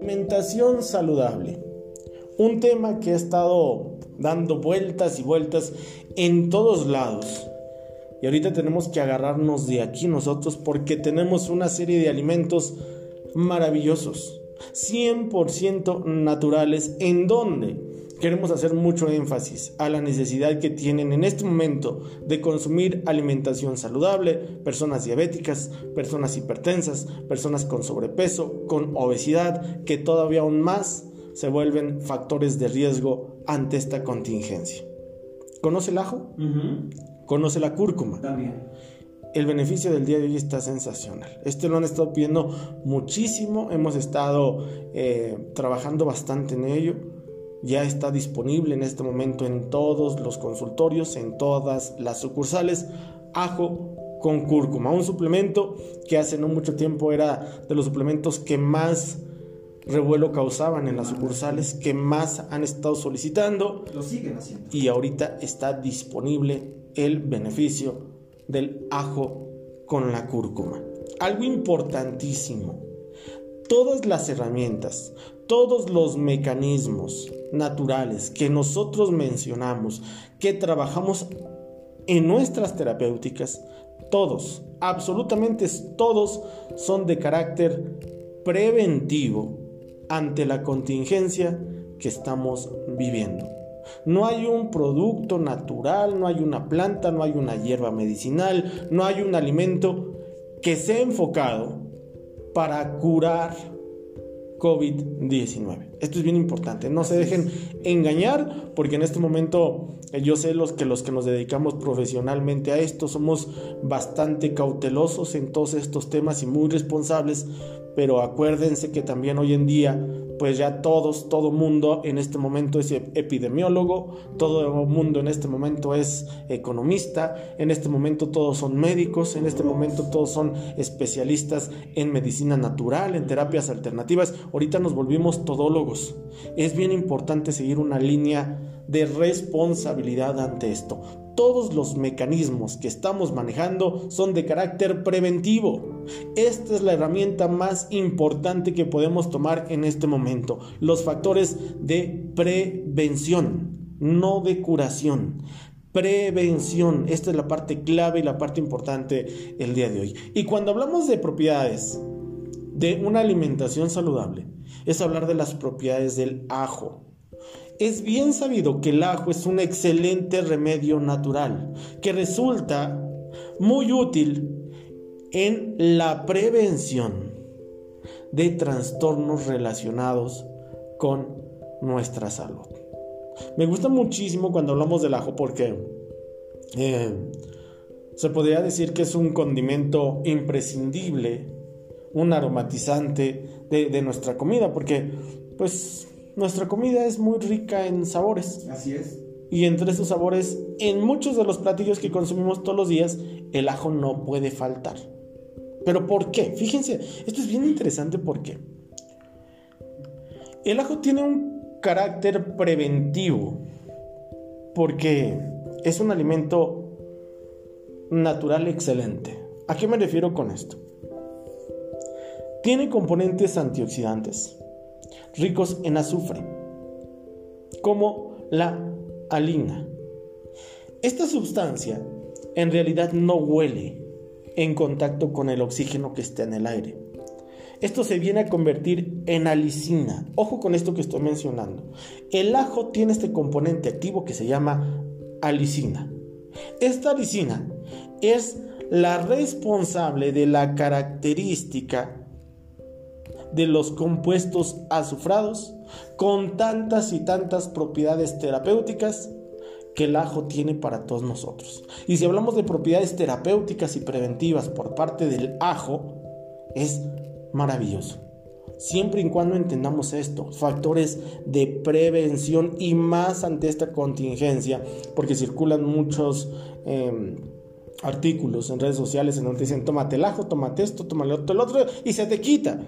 Alimentación saludable. Un tema que ha estado dando vueltas y vueltas en todos lados. Y ahorita tenemos que agarrarnos de aquí nosotros porque tenemos una serie de alimentos maravillosos, 100% naturales, en donde queremos hacer mucho énfasis a la necesidad que tienen en este momento de consumir alimentación saludable, personas diabéticas, personas hipertensas, personas con sobrepeso, con obesidad, que todavía aún más se vuelven factores de riesgo ante esta contingencia. ¿Conoce el ajo? ¿Conoce la cúrcuma? También. El beneficio del día de hoy está sensacional. Este lo han estado pidiendo muchísimo, hemos estado eh, trabajando bastante en ello ya está disponible en este momento en todos los consultorios, en todas las sucursales, ajo con cúrcuma, un suplemento que hace no mucho tiempo era de los suplementos que más revuelo causaban en las sucursales, que más han estado solicitando. Lo siguen haciendo. Y ahorita está disponible el beneficio del ajo con la cúrcuma. Algo importantísimo. Todas las herramientas, todos los mecanismos naturales que nosotros mencionamos, que trabajamos en nuestras terapéuticas, todos, absolutamente todos, son de carácter preventivo ante la contingencia que estamos viviendo. No hay un producto natural, no hay una planta, no hay una hierba medicinal, no hay un alimento que sea enfocado para curar COVID-19. Esto es bien importante, no se dejen engañar porque en este momento eh, yo sé los que los que nos dedicamos profesionalmente a esto somos bastante cautelosos en todos estos temas y muy responsables, pero acuérdense que también hoy en día pues ya todos, todo mundo en este momento es epidemiólogo, todo mundo en este momento es economista, en este momento todos son médicos, en este momento todos son especialistas en medicina natural, en terapias alternativas. Ahorita nos volvimos todólogos. Es bien importante seguir una línea de responsabilidad ante esto. Todos los mecanismos que estamos manejando son de carácter preventivo. Esta es la herramienta más importante que podemos tomar en este momento. Los factores de prevención, no de curación prevención. Esta es la parte clave y la parte importante el día de hoy. Y cuando hablamos de propiedades de una alimentación saludable, es hablar de las propiedades del ajo. Es bien sabido que el ajo es un excelente remedio natural que resulta muy útil en la prevención de trastornos relacionados con nuestra salud. Me gusta muchísimo cuando hablamos del ajo porque eh, se podría decir que es un condimento imprescindible, un aromatizante de, de nuestra comida, porque pues nuestra comida es muy rica en sabores. Así es. Y entre esos sabores, en muchos de los platillos que consumimos todos los días, el ajo no puede faltar. ¿Pero por qué? Fíjense, esto es bien interesante porque el ajo tiene un carácter preventivo, porque es un alimento natural excelente. ¿A qué me refiero con esto? Tiene componentes antioxidantes, ricos en azufre, como la alina. Esta sustancia en realidad no huele en contacto con el oxígeno que está en el aire. Esto se viene a convertir en alicina. Ojo con esto que estoy mencionando. El ajo tiene este componente activo que se llama alicina. Esta alicina es la responsable de la característica de los compuestos azufrados con tantas y tantas propiedades terapéuticas que el ajo tiene para todos nosotros. Y si hablamos de propiedades terapéuticas y preventivas por parte del ajo, es maravilloso. Siempre y cuando entendamos esto, factores de prevención y más ante esta contingencia, porque circulan muchos em, artículos en redes sociales en donde dicen, tómate el ajo, tómate esto, tómate otro, el otro, y se te quita.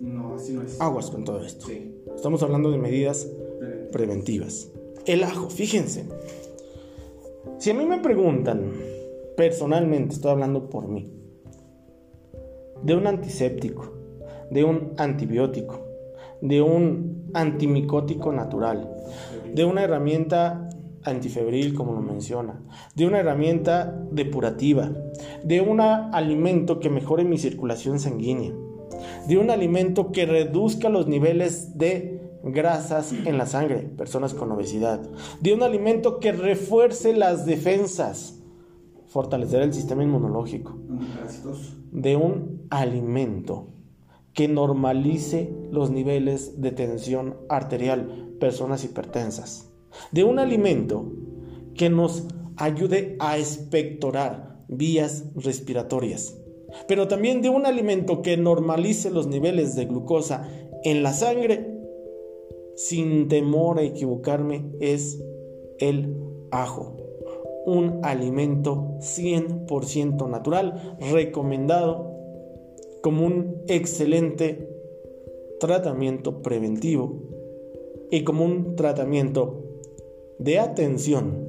No, así no es. Aguas con todo esto. Sí. Estamos hablando de medidas preventivas. El ajo, fíjense. Si a mí me preguntan, personalmente, estoy hablando por mí, de un antiséptico, de un antibiótico, de un antimicótico natural, de una herramienta antifebril, como lo menciona, de una herramienta depurativa, de un alimento que mejore mi circulación sanguínea, de un alimento que reduzca los niveles de grasas en la sangre, personas con obesidad, de un alimento que refuerce las defensas, fortalecer el sistema inmunológico, de un alimento que normalice los niveles de tensión arterial, personas hipertensas, de un alimento que nos ayude a espectorar vías respiratorias, pero también de un alimento que normalice los niveles de glucosa en la sangre, sin temor a equivocarme, es el ajo. Un alimento 100% natural, recomendado como un excelente tratamiento preventivo y como un tratamiento de atención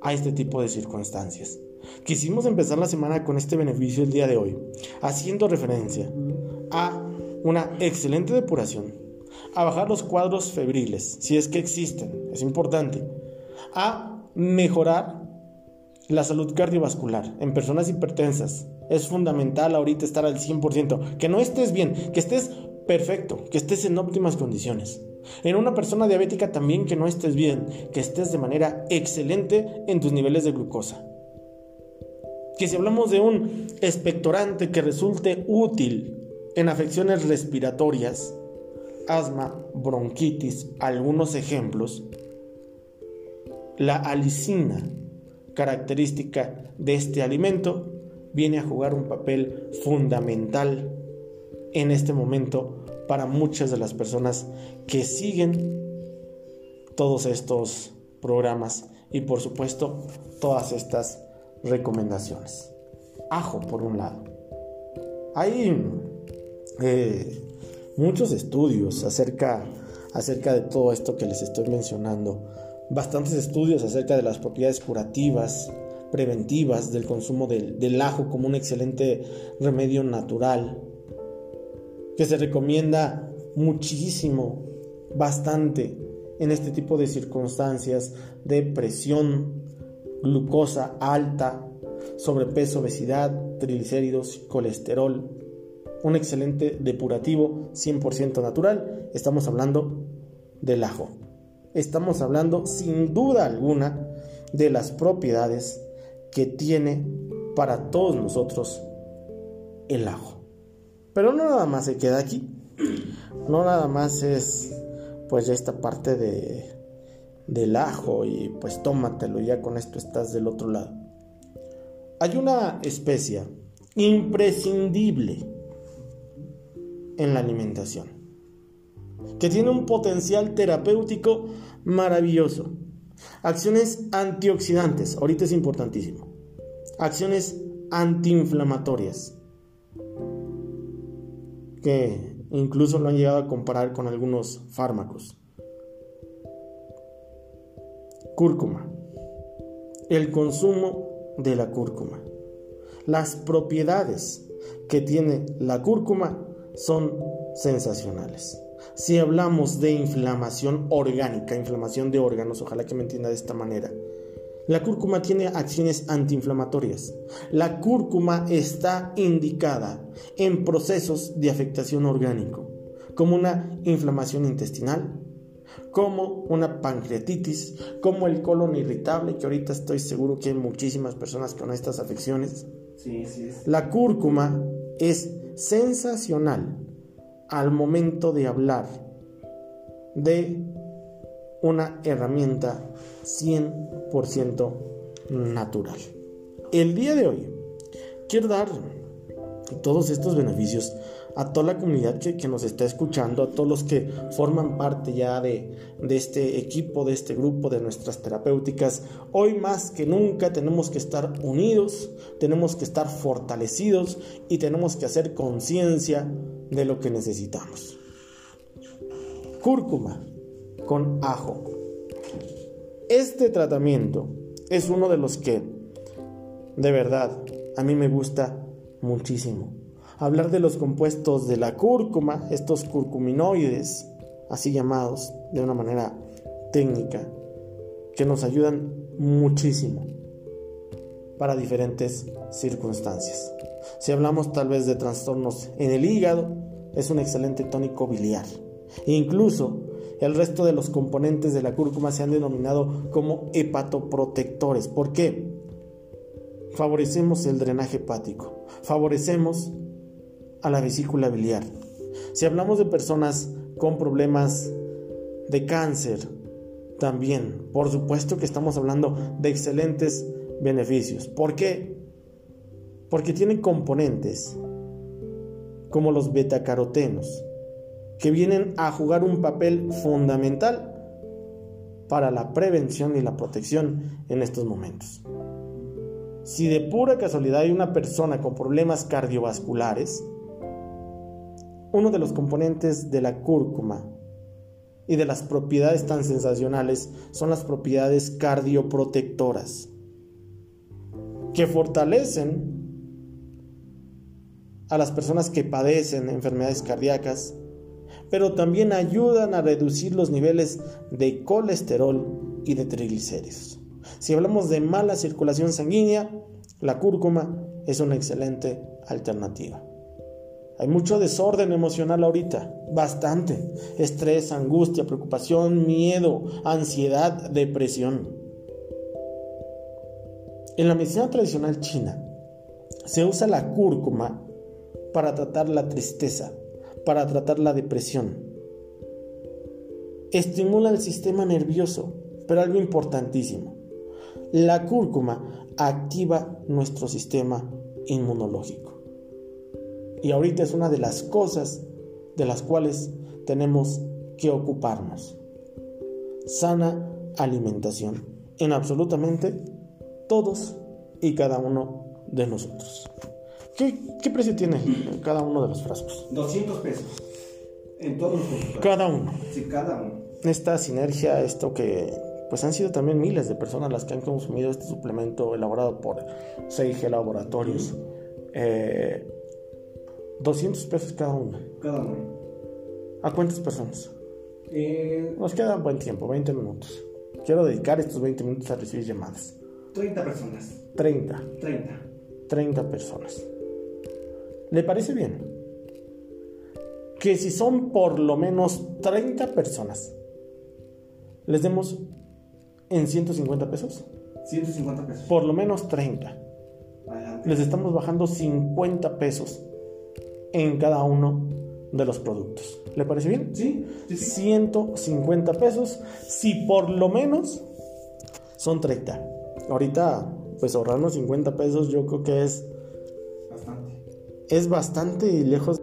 a este tipo de circunstancias. Quisimos empezar la semana con este beneficio el día de hoy, haciendo referencia a una excelente depuración, a bajar los cuadros febriles, si es que existen, es importante, a mejorar la salud cardiovascular en personas hipertensas. Es fundamental ahorita estar al 100%, que no estés bien, que estés perfecto, que estés en óptimas condiciones. En una persona diabética también que no estés bien, que estés de manera excelente en tus niveles de glucosa que si hablamos de un expectorante que resulte útil en afecciones respiratorias, asma, bronquitis, algunos ejemplos, la alicina, característica de este alimento, viene a jugar un papel fundamental en este momento para muchas de las personas que siguen todos estos programas y por supuesto todas estas recomendaciones. Ajo, por un lado. Hay eh, muchos estudios acerca, acerca de todo esto que les estoy mencionando. Bastantes estudios acerca de las propiedades curativas, preventivas del consumo del, ajo como un excelente remedio natural, que se recomienda muchísimo, bastante en este tipo de circunstancias de presión glucosa alta, sobrepeso, obesidad, triglicéridos, colesterol. Un excelente depurativo 100% natural. Estamos hablando del ajo. Estamos hablando sin duda alguna de las propiedades que tiene para todos nosotros el ajo. Pero no nada más se queda aquí. No nada más es pues esta parte de del ajo y pues tómatelo, ya con esto estás del otro lado. Hay una especia imprescindible en la alimentación, que tiene un potencial terapéutico maravilloso. Acciones antioxidantes, ahorita es importantísimo. Acciones antiinflamatorias, que incluso lo han llegado a comparar con algunos fármacos. Cúrcuma. El consumo de la cúrcuma. Las propiedades que tiene la cúrcuma son sensacionales. Si hablamos de inflamación orgánica, inflamación de órganos, ojalá que me entienda de esta manera. La cúrcuma tiene acciones antiinflamatorias. La cúrcuma está indicada en procesos de afectación orgánico, como una inflamación intestinal, como una pancreatitis, como el colon irritable, que ahorita estoy seguro que hay muchísimas personas con estas afecciones. La cúrcuma es sensacional al momento de hablar de una herramienta 100% natural. El día de hoy quiero dar todos estos beneficios a toda la comunidad que, nos está escuchando, a todos los que forman parte ya de, de este equipo, de este grupo, de nuestras terapéuticas. Hoy más que nunca tenemos que estar unidos, tenemos que estar fortalecidos y tenemos que hacer conciencia de lo que necesitamos. Cúrcuma con ajo. Este tratamiento es uno de los que, de verdad, a mí me gusta muchísimo hablar de los compuestos de la cúrcuma, estos curcuminoides, así llamados de una manera técnica, que nos ayudan muchísimo para diferentes circunstancias. Si hablamos tal vez de trastornos en el hígado, es un excelente tónico biliar. Incluso el resto de los componentes de la cúrcuma se han denominado como hepatoprotectores. ¿Por qué? Favorecemos el drenaje hepático, favorecemos a la vesícula biliar. Si hablamos de personas con problemas de cáncer, también, por supuesto que estamos hablando de excelentes beneficios. ¿Por qué? Porque tienen componentes como los betacarotenos, que vienen a jugar un papel fundamental para la prevención y la protección en estos momentos. Si de pura casualidad hay una persona con problemas cardiovasculares, uno de los componentes de la cúrcuma y de las propiedades tan sensacionales son las propiedades cardioprotectoras, que fortalecen a las personas que padecen enfermedades cardíacas, pero también ayudan a reducir los niveles de colesterol y de triglicéridos. Si hablamos de mala circulación sanguínea, la cúrcuma es una excelente alternativa. Hay mucho desorden emocional ahorita, bastante. Estrés, angustia, preocupación, miedo, ansiedad, depresión. En la medicina tradicional china se usa la cúrcuma para tratar la tristeza, para tratar la depresión. Estimula el sistema nervioso, pero algo importantísimo. La cúrcuma activa nuestro sistema inmunológico. Y ahorita es una de las cosas de las cuales tenemos que ocuparnos. Sana alimentación en absolutamente todos y cada uno de nosotros. ¿Qué, precio tiene cada uno de los frascos? 200 pesos. En todos los Cada uno. Sí, cada uno. Esta sinergia, esto que pues han sido también miles de personas las que han consumido este suplemento elaborado por 6G Laboratorios. 200 eh, pesos cada uno. Cada uno. ¿A cuántas personas? Eh, Nos queda buen tiempo, 20 minutos. Quiero dedicar estos 20 minutos a recibir llamadas. 30 personas. 30. 30. 30 personas. ¿Le parece bien? Que si son por lo menos 30 personas, les demos en 150 pesos. 150 pesos. Por lo menos 30. Adelante. Les estamos bajando 50 pesos en cada uno de los productos. ¿Le parece bien? ¿Sí? sí, sí. 150 pesos si por lo menos son 30. Ahorita, pues ahorrarnos 50 pesos yo creo que es Bastante. es bastante lejos